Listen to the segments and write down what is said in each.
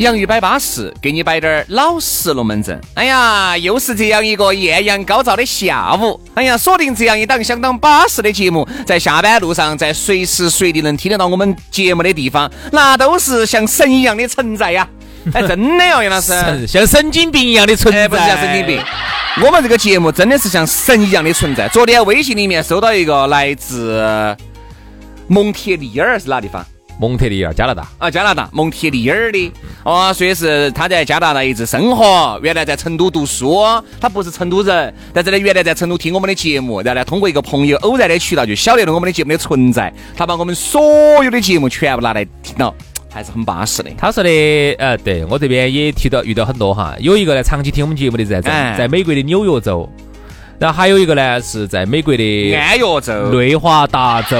洋芋摆巴适，给你摆点儿老实龙门阵。哎呀，又是这样一个艳阳高照的下午。哎呀，锁定这样一档相当巴适的节目，在下班路上，在随时随地能听得到我们节目的地方，那都是像神一样的存在呀！哎，真的哦，杨老师，像神经病一样的存在，不是像神经病。我们这个节目真的是像神一样的存在。昨天微信里面收到一个来自蒙铁利尔是哪地方？蒙特利尔，加拿大啊，加拿大蒙特利尔的哦，说的是他在加拿大一直生活，原来在成都读书，他不是成都人，但是呢，原来在成都听我们的节目，然后呢，通过一个朋友偶然的渠道就晓得了我们的节目的存在，他把我们所有的节目全部拿来听了，还是很巴适的。他说的，呃，对我这边也提到遇到很多哈，有一个呢长期听我们节目的在在在美国的纽约州。然后还有一个呢，是在美国的安岳州、内华达州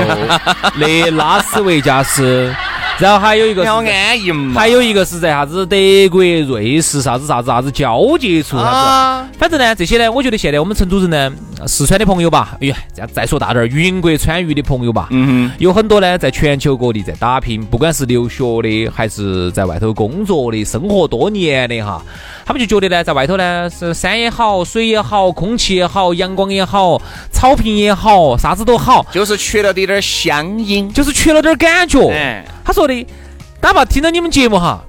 的拉斯维加斯。然后还有一个，要安逸嘛。还有一个是在啥子德国、瑞士啥子啥子啥子交界处啥子。反正呢，这些呢，我觉得现在我们成都人呢，四川的朋友吧，哎呀，再再说大点儿，云贵川渝的朋友吧，嗯哼，有很多呢，在全球各地在打拼，不管是留学的，还是在外头工作的，生活多年的哈。他们就觉得呢，在外头呢是山也好，水也好，空气也好，阳光也好，草坪也好，啥子都好，就是缺了点点乡音，就是缺了点感觉。哎，他说的，哪怕听到你们节目哈，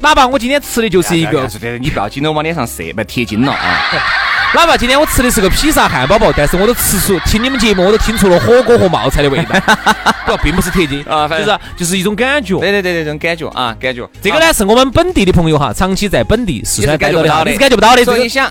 哪怕我今天吃的就是一个，你不要紧张往脸上射，不贴金了啊。哪怕今天我吃的是个披萨汉堡包，但是我都吃出听你们节目，我都听出了火锅和冒菜的味道。不，并不是贴金啊，就是就是一种感觉。对对对对，这种感觉啊，感觉。这个呢，是我们本地的朋友哈，长期在本地四川感觉不到的，是感觉不到的。所以你想。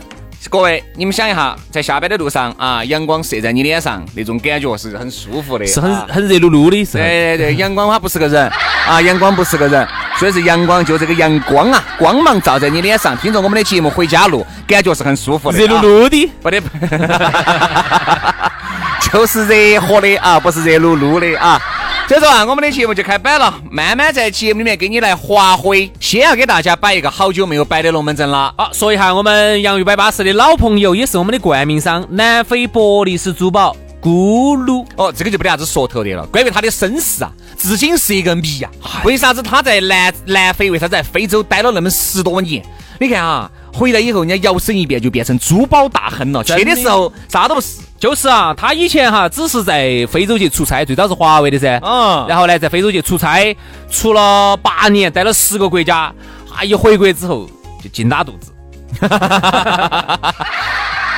各位，你们想一下，在下班的路上啊，阳光射在你脸上，那种感觉是很舒服的，是很很热噜噜的。是。对对对，阳光它不是个人啊，阳光不是个人，所以是阳光，就这个阳光啊，光芒照在你脸上，听着我们的节目回家路，感觉是很舒服的。热噜噜的，不得，就是热和的啊，不是热噜噜的啊。所以说啊，我们的节目就开摆了，慢慢在节目里面给你来发挥。先要给大家摆一个好久没有摆的龙门阵了。好，说一下我们洋芋摆巴士的老朋友，也是我们的冠名商南非伯利斯珠宝咕噜。哦，这个就没得啥子说头的了。关于他的身世啊，至今是一个谜呀。为啥子他在南南非？为啥子在非洲待了那么十多年？你看啊，回来以后人家摇身一变就变成珠宝大亨了。去的时候啥都不是，就是啊，他以前哈只是在非洲去出差，最早是华为的噻。嗯。然后呢，在非洲去出差，出了八年，待了十个国家，啊，一回国之后就劲拉肚子。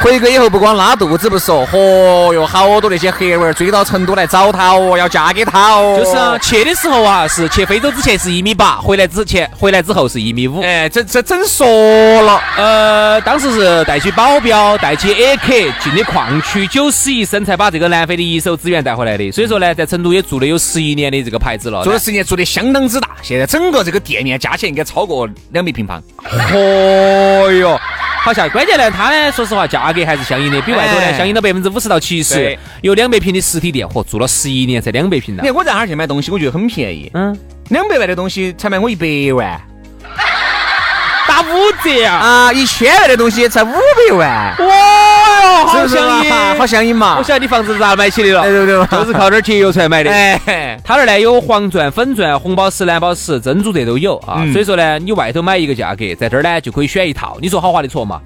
回国以后不光拉肚子不说，嚯哟，好多那些黑娃儿追到成都来找他哦，要嫁给他哦。就是啊，去的时候啊，是去非洲之前是一米八，回来之前回来之后是一米五。哎，这这整说了，呃，当时是带起保镖，带起 A K 进的矿区，九死一生才把这个南非的一手资源带回来的。所以说呢，在成都也做了有十一年的这个牌子了，做了十年，做的相当之大。现在整个这个店面加起来应该超过两百平方。嚯哟！好像关键呢，它呢，说实话，价格还是相应的，比外头呢相应到百分之五十到七十。有两百平的实体店，嚯，做了十一年才两百平呢。你看我在哪儿去买东西，我觉得很便宜。嗯，两百万的东西才卖我一百万。打五折啊！啊，一千万的东西才五百万，哇哟，好相应，好相应嘛！我晓得你房子是咋买起的了？对对对，都是靠点节油出来买的。哎，他那儿呢有黄钻、粉钻、红宝石、蓝宝石、珍珠这都有啊。所以说呢，你外头买一个价格，在这儿呢就可以选一套。你说好划得着嘛？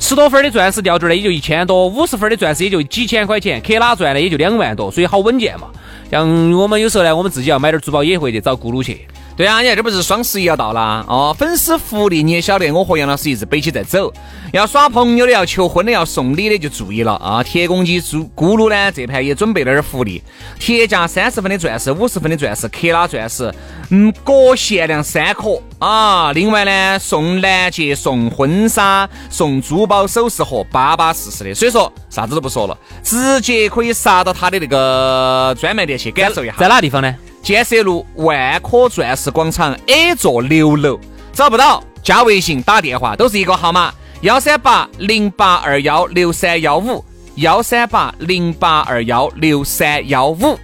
十多分的钻石吊坠呢也就一千多，五十分的钻石也就几千块钱，克拉钻呢也就两万多，所以好稳健嘛。像我们有时候呢，我们自己要买点珠宝也会去找咕噜去。对啊，你看这不是双十一要到了哦，粉丝福利你也晓得，我和杨老师一直背起在走。要耍朋友的、要求婚的、要送礼的就注意了啊！铁公鸡猪咕噜呢，这盘也准备了点福利，铁价三十分的钻石、五十分的钻石、克拉钻石，嗯，各限量三颗啊！另外呢，送钻戒、送婚纱、送珠宝首饰盒，巴巴适适的。所以说，啥子都不说了，直接可以杀到他的那个专卖店去感受一下。在哪个地方呢？建设路万科钻石广场 A 座六楼，找不到加微信打电话都是一个号码：幺三八零八二幺六三幺五，幺三八零八二幺六三幺五。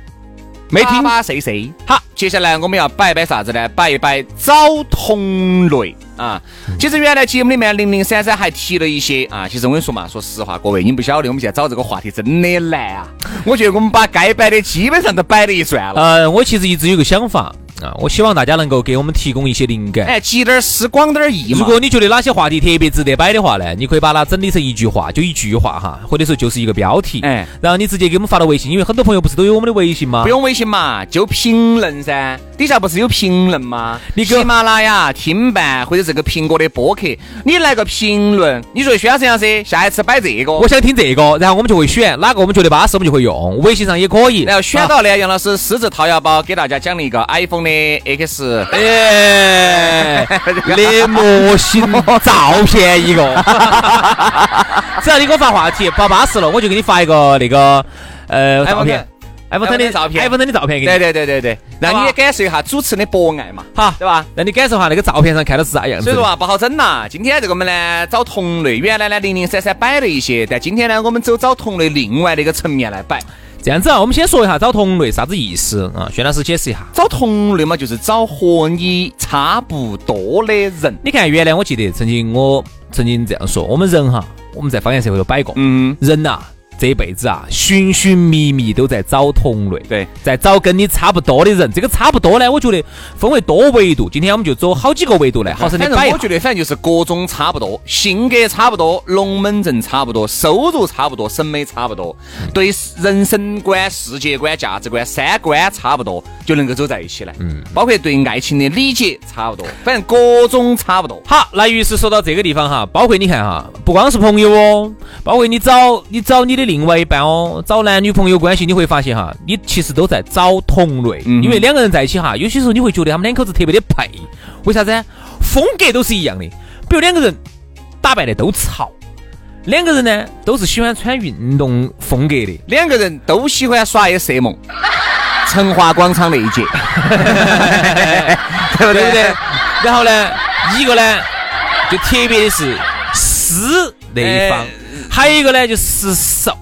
没听吧谁谁。好，接下来我们要摆一摆啥子呢？摆一摆找同类啊。其实原来节目里面零零散散还提了一些啊。其实我跟你说嘛，说实话，各位你不晓得，我们现在找这个话题真的难啊。我觉得我们把该摆的基本上都摆了一转了。嗯，我其实一直有个想法。啊，我希望大家能够给我们提供一些灵感，哎，集点思广点意嘛。如果你觉得哪些话题特别值得摆的话呢，你可以把它整理成一句话，就一句话哈，或者说就是一个标题，哎，然后你直接给我们发到微信，因为很多朋友不是都有我们的微信吗？不用微信嘛，就评论噻，底下不是有评论吗？你喜马拉雅听伴或者这个苹果的播客，你来个评论，你说宣样噻，下一次摆这个，我想听这个，然后我们就会选哪个我们觉得巴适，我们就会用，微信上也可以。然后选到呢，杨老师私自掏腰包给大家奖励一个 iPhone 的 X。哎，连模型照片一个，只要你给我发话题，发巴适了，我就给你发一个那个呃照片，iPhone 的照片，iPhone 的照片给你。对对对对对，让你也感受一下主持人的博爱嘛，好，对吧？让你感受下那个照片上看到是啥样子。所以说啊，不好整呐。今天这个我们呢找同类，原来呢零零散散摆了一些，但今天呢我们走找同类另外的一个层面来摆。这样子啊，我们先说一下找同类啥子意思啊？薛老师解释一下，找同类嘛，就是找和你差不多的人。你看，原来我记得曾经我曾经这样说，我们人哈，我们在方言社会都摆过，嗯，人呐。这一辈子啊，寻寻觅觅都在找同类，对，在找跟你差不多的人。这个差不多呢，我觉得分为多维度。今天我们就走好几个维度来，好生的摆。我觉得反正就是各种差不多，性格差不多，龙门阵差不多，收入差不多，审美差不多，对人生观、世界观、价值观、三观差不多，就能够走在一起来。嗯，包括对爱情的理解差不多，反正各种差不多。好，那于是说到这个地方哈，包括你看哈，不光是朋友哦，包括你找你找你的。另外一半哦，找男女朋友关系，你会发现哈，你其实都在找同类，因为两个人在一起哈，有些时候你会觉得他们两口子特别的配，为啥子？风格都是一样的，比如两个人打扮的都潮，两个人呢都是喜欢穿运动风格的，两个人都喜欢耍夜色梦，成华广场那一节，对不对？然后呢，一个呢就特别的是湿那一方。还有一个呢，就是受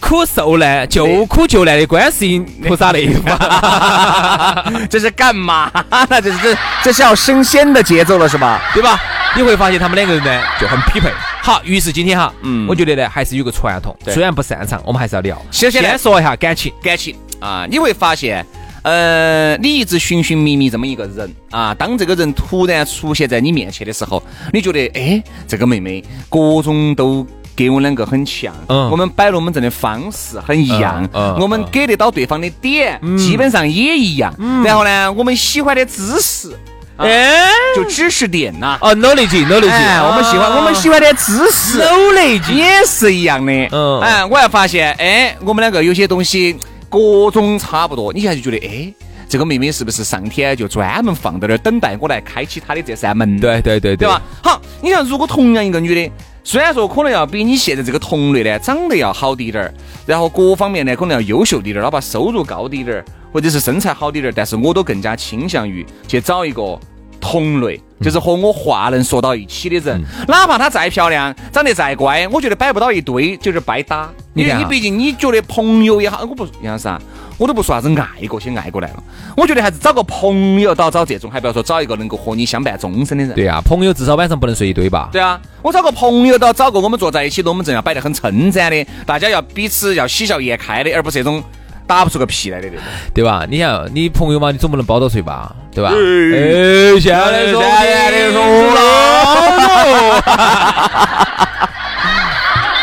苦受难、救苦救难的观世音菩萨那一方，这是干嘛？那这是这是要升仙的节奏了，是吧？对吧？你会发现他们两个人呢就很匹配。好，于是今天哈，嗯，我觉得呢还是有个传统，虽然不擅长，我们还是要聊。先先说一下感情，感情啊，你会发现，呃，你一直寻寻觅觅这么一个人啊，当这个人突然出现在你面前的时候，你觉得，哎，这个妹妹各种都。给我们两个很像，嗯。我们摆龙门阵的方式很一样，嗯。我们给得到对方的点基本上也一样。然后呢，我们喜欢的知识，哎，就知识点呐，哦，knowledge，knowledge，我们喜欢我们喜欢的知识，knowledge。也是一样的。嗯，哎，我还发现，哎，我们两个有些东西各种差不多，你现在就觉得，哎，这个妹妹是不是上天就专门放在那儿等待我来开启她的这扇门？对对对对吧？好，你像，如果同样一个女的。虽然说可能要比你现在这个同类呢长得要好滴点儿，然后各方面呢可能要优秀滴点儿，哪怕收入高滴点儿，或者是身材好滴点儿，但是我都更加倾向于去找一个同类，就是和我话能说到一起的人，哪怕她再漂亮，长得再乖，我觉得摆不到一堆就是掰打。因为你毕竟你觉得朋友也好，我不杨老师啊。我都不说啥子爱过先爱过来了，我觉得还是找个朋友，到找这种，还不要说找一个能够和你相伴终身的人。对啊，朋友至少晚上不能睡一堆吧？对啊，我找个朋友，到找个我们坐在一起，我们正要摆得很称赞的，大家要彼此要喜笑颜开的，而不是这种打不出个屁来的那种，对吧？你想，你朋友嘛，你总不能包到睡吧？对吧？哎，现在说的说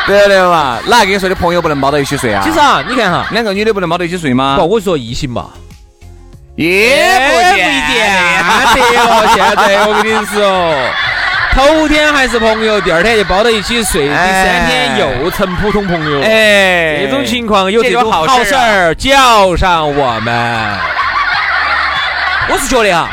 对对嘛，哪跟你说的朋友不能抱到一起睡啊？其实啊，你看哈，两个女的不能抱到一起睡吗？不，我说异性嘛，也不不见一定得了。现在我跟你说，头天还是朋友，第二天就抱到一起睡，第三天又成普通朋友。哎，这种情况有这种好好事啊儿叫上我们。我是觉得哈，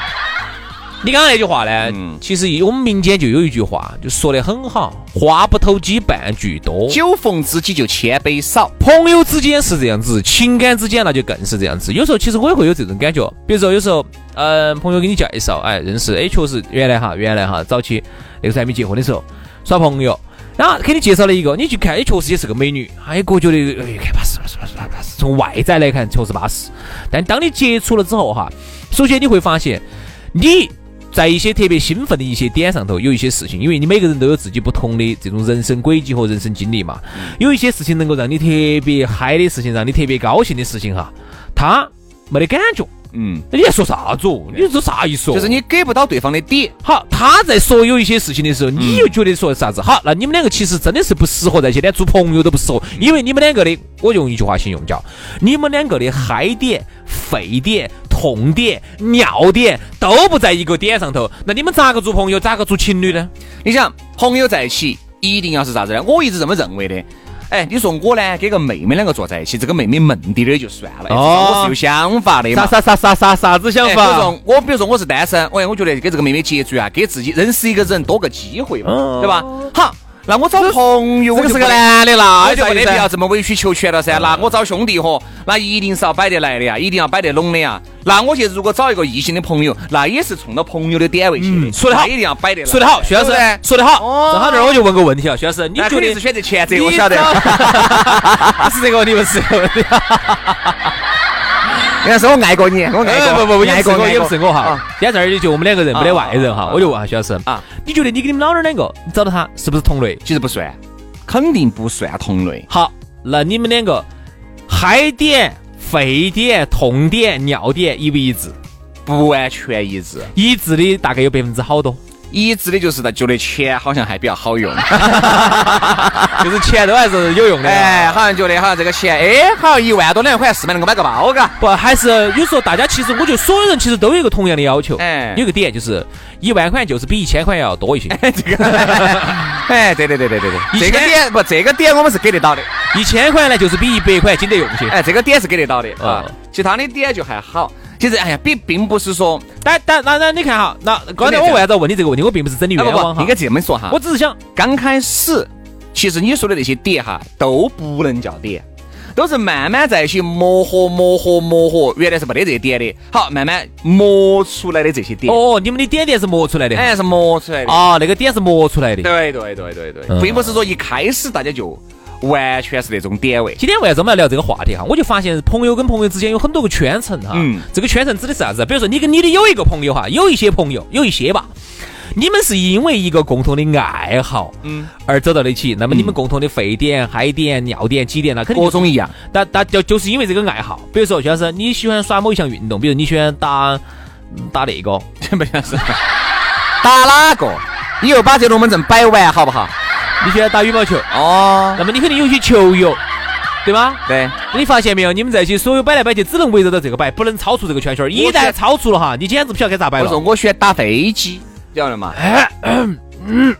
你刚刚那句话呢，嗯其实我们民间就有一句话，就说的很好，话不投机半句多。酒逢知己就千杯少。朋友之间是这样子，情感之间那就更是这样子。有时候其实我也会有这种感觉，比如说有时候，嗯、朋友给你介绍，哎，认识，哎，确实原来哈，原来哈，早期那个时候还没结婚的时候耍朋友，然后给你介绍了一个，你去看，哎，确实也是个美女，哎，哥觉得，哎，看巴适巴适巴适巴适，从外在来看确实巴适。但当你接触了之后哈，首先你会发现，你在一些特别兴奋的一些点上头，有一些事情，因为你每个人都有自己不同的这种人生轨迹和人生经历嘛，有一些事情能够让你特别嗨的事情，让你特别高兴的事情哈，他没得感觉。嗯，那你在说啥子哦？你这啥意思哦？就是你给不到对方的底。好，他在说有一些事情的时候，你又觉得说啥子？好，那你们两个其实真的是不适合在一起，连做朋友都不适合，因为你们两个的，我用一句话形容叫，你们两个的嗨点、沸点、痛点、尿点都不在一个点上头，那你们咋个做朋友？咋个做情侣呢？你想，朋友在一起一定要是啥子呢？我一直这么认为的。哎，你说我呢，跟个妹妹两个坐在一起，这个妹妹闷滴点儿就算了，哦我是有想法的嘛。啥啥啥啥啥子想法比如说我，比如说我是单身，哎我觉得跟这个妹妹接触啊，给自己认识一个人多个机会嘛，对吧？好，那我找朋友，我这个是个男的啦，我就没必要这么委曲求全了噻。那我找兄弟伙，那一定是要摆得来的呀，一定要摆得拢的呀。那我去如果找一个异性的朋友，那也是冲到朋友的点位去的，嗯说得好那一定要摆得来。说得好，徐老师说得好。哦正好这儿我就问个问题啊，徐老师，你觉得是选择前者，你我晓得。是这个问题，不是这个问题。人家说我爱过你，我爱过，哎不不不，也爱过，不是我，也不是我哈啊。今天这儿就我们两个人，没得外人哈。啊我就问下徐老师啊，你觉得你跟你们老娘两个你找到他是不是同类？其实不算，肯定不算同类。好，那你们两个嗨点、沸点、痛点、尿点一不一致？不完全一致，一致的大概有百分之好多，一直的就是觉得钱好像还比较好用，就是钱都还是有用的。哎，好像觉得好像这个钱，哎，好像一万多两块四百能够买个包，嘎。不，还是有时候大家其实，我觉得所有人其实都有一个同样的要求，哎。有个点就是一万块就是比一千块要多一些，这个，哎，对对对对对对，这个点不，这个点我们是给得到的，一千块呢就是比一百块经得用些。哎，这个点是给得到的啊。嗯，其他的点就还好。其实，哎呀，并并不是说，但但那那你看哈，那刚才我为啥子问你这个问题？我并不是整你哎不不，冤枉哈应，该这么说哈。我只是想刚开始，其实你说的那些点哈都不能叫点，都是慢慢在一起磨合、磨合、磨合，原来是没得这些点的，好，慢慢磨出来的这些点，哦，你们的点点是磨出来的，哎，是磨出来的。啊，那个点是磨出来的。对对对对对，嗯并不是说一开始大家就完全是那种点位。今天为啥子我们要聊这个话题哈？我就发现朋友跟朋友之间有很多个圈层哈。嗯这个圈层指的是啥子？比如说你跟你的有一个朋友哈，有一些朋友，有一些吧，你们是因为一个共同的爱好，嗯，而走到了一起。那么你们共同的沸点、嗨点、尿点、几点那肯定各种一样。但但就就是因为这个爱好，比如说，徐老师，你喜欢耍某一项运动，比如你喜欢打嗯打那个，不像是打哪个？你又把这龙门阵摆完好不好？你喜欢打羽毛球，哦，那么你肯定有些球友，对吗？对，你发现没有？你们在一起所有摆来摆去，只能围绕着这个摆，不能超出这个圈圈儿。一旦超出了哈，你简直不晓得该咋摆了。我说我喜欢打飞机，晓得吗？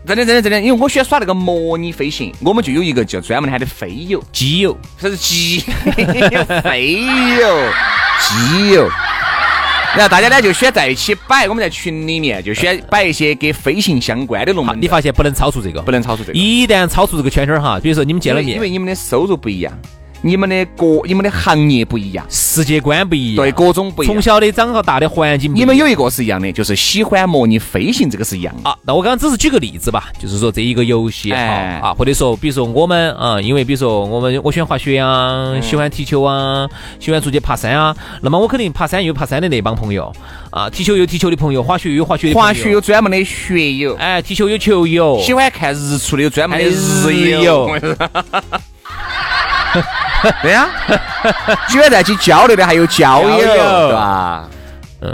真的真的真的，因为我喜欢耍那个模拟飞行，我们就有一个叫专门喊的飞友，机友，他是机飞友，机友。然后大家呢就喜欢在一起摆，我们在群里面就喜欢摆一些跟飞行相关的龙门阵，你发现不能超出这个，不能超出这个。一旦超出这个圈圈儿哈，比如说你们见了面，因为你们的收入不一样，你们的各你们的行业不一样，世界观不一样，对，各种不一样。从小的长到大的环境你们有一个是一样的，就是喜欢模拟飞行，这个是一样的。啊，那我刚刚只是举个例子吧，就是说这一个游戏啊、或者说比如说我们啊，因为比如说我们我喜欢滑雪啊，喜欢踢球啊，喜欢出去爬山啊，那么我肯定爬山有爬山的那帮朋友。啊，踢球有踢球的朋友，滑雪有滑雪的朋友。滑雪有专门的雪友，哎，踢球有球友，喜欢看日出的有专门的哎日日友友。对呀，居然在一起交流的还有交友，交友对吧？嗯，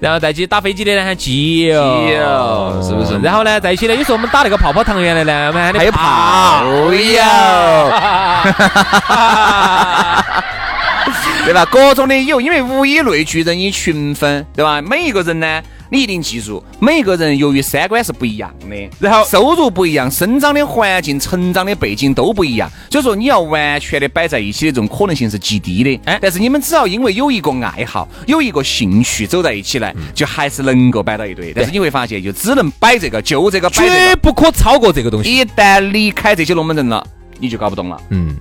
然后在一起打飞机的呢，还基友，基友是不是？然后呢，在一起呢，有时候我们打那个泡泡糖原来呢，我们喊的还有炮友，对吧？各种的有，因为物以类聚，人以群分，对吧？每一个人呢，你一定记住，每一个人由于三观是不一样的，然后收入不一样，生长的环境、成长的背景都不一样，所以说你要完全的摆在一起的这种可能性是极低的。哎，但是你们只要因为有一个爱好、有一个兴趣走在一起来，就还是能够摆到一堆。但是你会发现，就只能摆这个，就这个，绝不可超过这个东西。一旦离开这些龙门阵了。你就搞不懂了，嗯，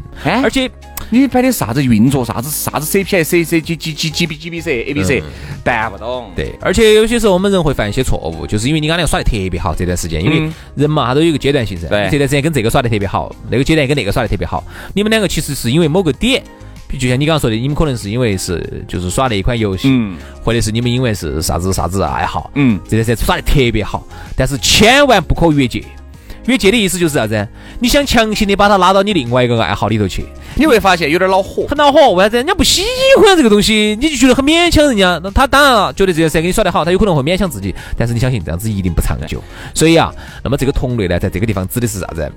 而且你摆的啥子运作，啥子啥子 CPI、C C G G G G B G B C A B C，办不懂。对，而且有些时候我们人会犯一些错误，就是因为你刚才耍的特别好这段时间，因为人嘛他都有一个阶段性噻。对，这段时间跟这个耍的特别好，那个阶段跟那个耍的特别好。你们两个其实是因为某个点，就像你刚刚说的，你们可能是因为是就是耍那一款游戏，嗯，或者是你们因为是啥子啥子爱好，嗯，这段时间耍的特别好，但是千万不可越界。越界的意思就是啥子？你想强行的把他拉到你另外一个爱好里头去，你会发现有点恼火，很恼火。为啥子？人家不喜欢这个东西，你就觉得很勉强人家。那他当然了，觉得这件事跟你耍得好，他有可能会勉强自己。但是你相信这样子一定不长久。所以啊，那么这个同类呢，在这个地方指的是啥子？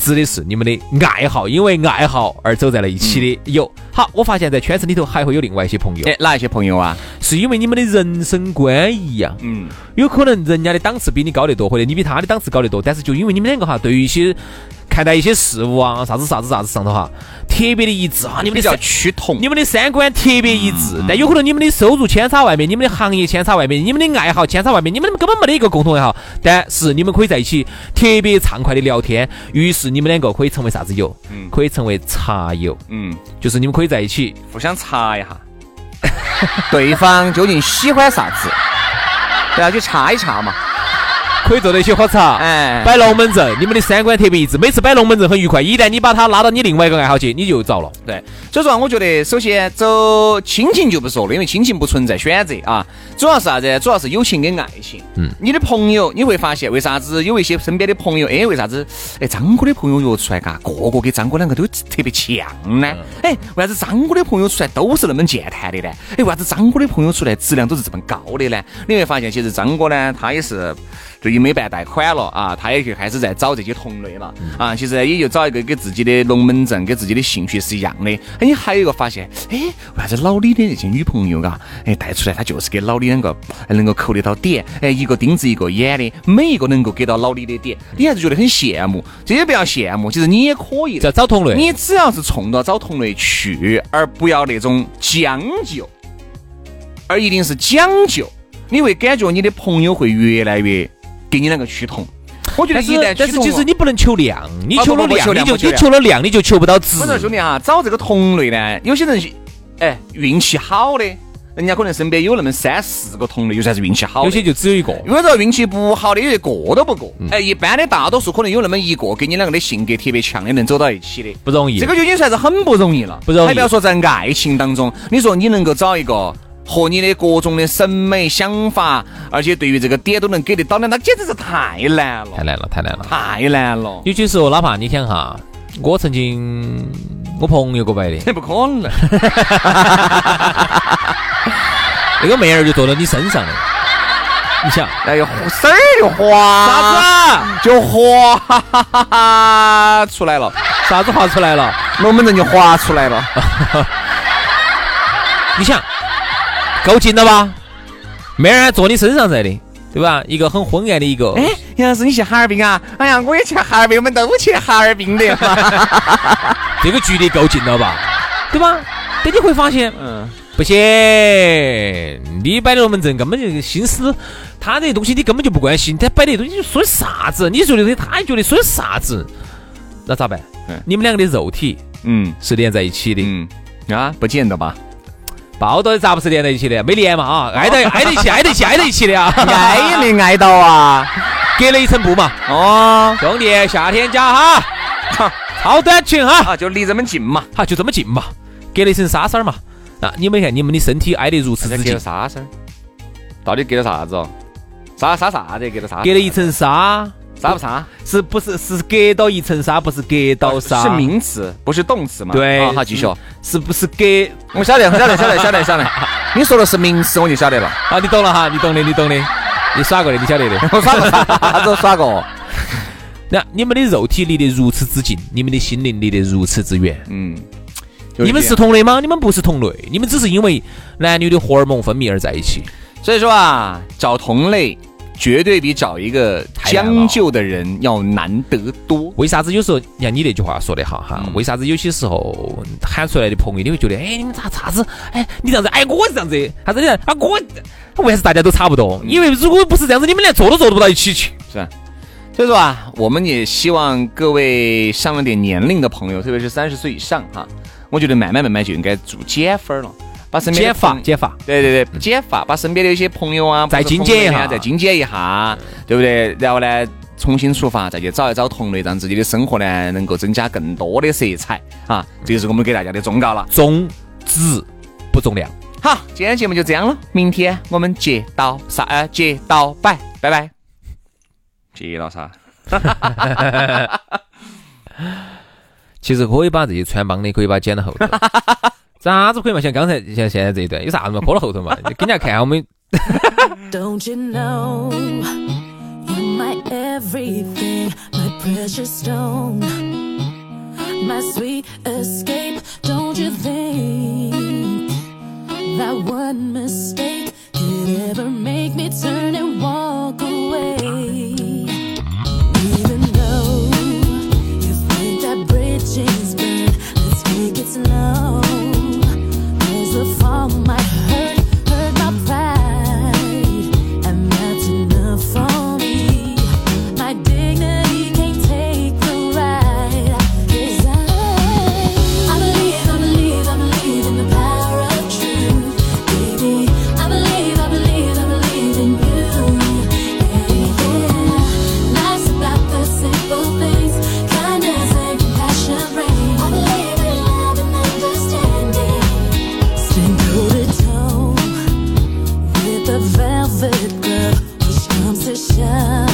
指的是你们的爱好，因为爱好而走在了一起的有。好，我发现在圈子里头还会有另外一些朋友。哎，哪一些朋友啊？是因为你们的人生观一样。嗯。有可能人家的档次比你高得多，或者你比他的档次高得多，但是就因为你们两个哈，对于一些。看待一些事物啊，啥子啥子啥子上头哈，特别的一致啊，你们的叫趋同，你们的三观特别一致，但有可能你们的收入千差万别，你们的行业千差万别，你们的爱好千差万别，你们根本没得一个共同爱好，但是你们可以在一起特别畅快的聊天，于是你们两个可以成为啥子友？嗯，可以成为茶友。嗯，就是你们可以在一起。互相查一下，对方究竟喜欢啥子，对啊，去查一查嘛。可以做那些喝茶，哎，摆龙门阵，你们的三观特别一致，每次摆龙门阵很愉快。一旦你把他拉到你另外一个爱好去，你就糟了。对，所以说我觉得，首先走亲情就不说了，因为亲情不存在选择啊，主要是啥子？主要是友情跟爱情。嗯，你的朋友你会发现，为啥子有一些身边的朋友，哎，为啥子？哎，张哥的朋友约出来，嘎，个个跟张哥两个都特别强呢？哎，为啥子张哥的朋友出来都是那么健谈的呢？哎，为啥子张哥的朋友出来质量都是这么高的呢？你会发现，其实张哥呢，他也是。最近没办贷款了啊，他也就开始在找这些同类了啊。其实也就找一个跟自己的龙门阵、跟自己的兴趣是一样的。哎，你还有一个发现，哎，为啥子老李的那些女朋友嘎，哎带出来，他就是给老李两个能够扣得到点，哎，一个钉子一个眼的，每一个能够给到老李的点，你还是觉得很羡慕。这些不要羡慕，其实你也可以在找同类，你只要是冲着找同类去，而不要那种将就，而一定是讲究，你会感觉你的朋友会越来越。给你两个趋同，我觉得一旦但是其实你不能求量，你求了量你就你求了量你就求不到值。我说兄弟哈，找这个同类呢，有些人哎运气好的，人家可能身边有那么三四个同类，就算是运气好。有些就只有一个。因为说运气不好的，有一个都不过。哎，一般的大多数可能有那么一个，跟你两个的性格特别强的，能走到一起的，不容易。这个就已经算是很不容易了，不容易。还不要说在爱情当中，你说你能够找一个。和你的各种的审美想法，而且对于这个点都能给得到的，那简直是太难了，太难了，太难了，太难了。有些时候，哪怕你想哈，我曾经我朋友给我摆的，这 不可能。那个妹儿就坐到你身上的，你想，哎呦，丝儿就滑，啥子就滑出来了，啥子滑出来了？龙门阵就滑出来了。你想。够近了吧？妹儿坐你身上在的，对吧？一个很昏暗的一个。哎，杨老师，你去哈尔滨啊？哎呀，我也去哈尔滨，我们都去哈尔滨的。这个距离够近了吧？对吧？但你会发现，嗯，不行，你摆的龙门阵根本就心思，他这些东西你根本就不关心，他摆的东西说的啥子？你说的东西他也觉得说的啥子？那咋办？嗯你们两个的肉体，嗯，是连在一起的，嗯啊，不见得吧？抱到咋不是连在一起的？没连嘛啊，挨得挨得一起，挨得一起，挨在一起的啊，挨也没挨到啊，隔了一层布嘛。哦，兄弟，夏天家哈，超短裙哈，就离这么近嘛，哈，就这么近嘛，隔了一层纱衫嘛。啊，你们看，你们的身体挨得如此之近，纱衫，到底隔了啥子哦？纱纱啥子？隔了啥？隔了一层纱。纱不纱？是不是是隔到一层纱？不是隔到纱？是名词，不是动词嘛？对，好继续。是不是隔？我晓得，晓得，晓得，晓得，晓得。你说的是名词，我就晓得了。啊，你懂了哈，你懂的，你懂的，你耍过的，你晓得的。我耍过，啥子耍过？那你们的肉体离得如此之近，你们的心灵离得如此之远。嗯，你们是同类吗？你们不是同类，你们只是因为男女的荷尔蒙分泌而在一起。所以说啊，找同类绝对比找一个将就的人要难得多。为啥子有时候像你那句话说的好哈？为啥子有些时候喊出来的朋友你会觉得，哎，你们咋咋子？哎，你这样子，哎，我是这样子，他真的啊，我为啥子大家都差不多？因为如果不是这样子，你们连坐都坐不到一起去，是吧？所以说啊，我们也希望各位上了点年龄的朋友，特别是三十岁以上哈，我觉得慢慢慢慢就应该做减分了。把身边减发减发，对对对，减发，把身边的一些朋友啊，再精简一下，再精简一下，对不对？然后呢，重新出发，再去找一找同类，让自己的生活呢能够增加更多的色彩啊！这就是我们给大家的忠告了，重质不重量。好，今天节目就这样了，明天我们接到啥？呃，接到拜，拜拜。接到啥？其实可以把这些穿帮的，可以把它剪到后头。咋子可以嘛？像刚才像现在这一段有啥子嘛？播到后头嘛？给人家看我们。Don't you know you're my everything, my precious stone, my sweet escape? Don't you think that one mistake could ever make velvet glove, which comes to shove.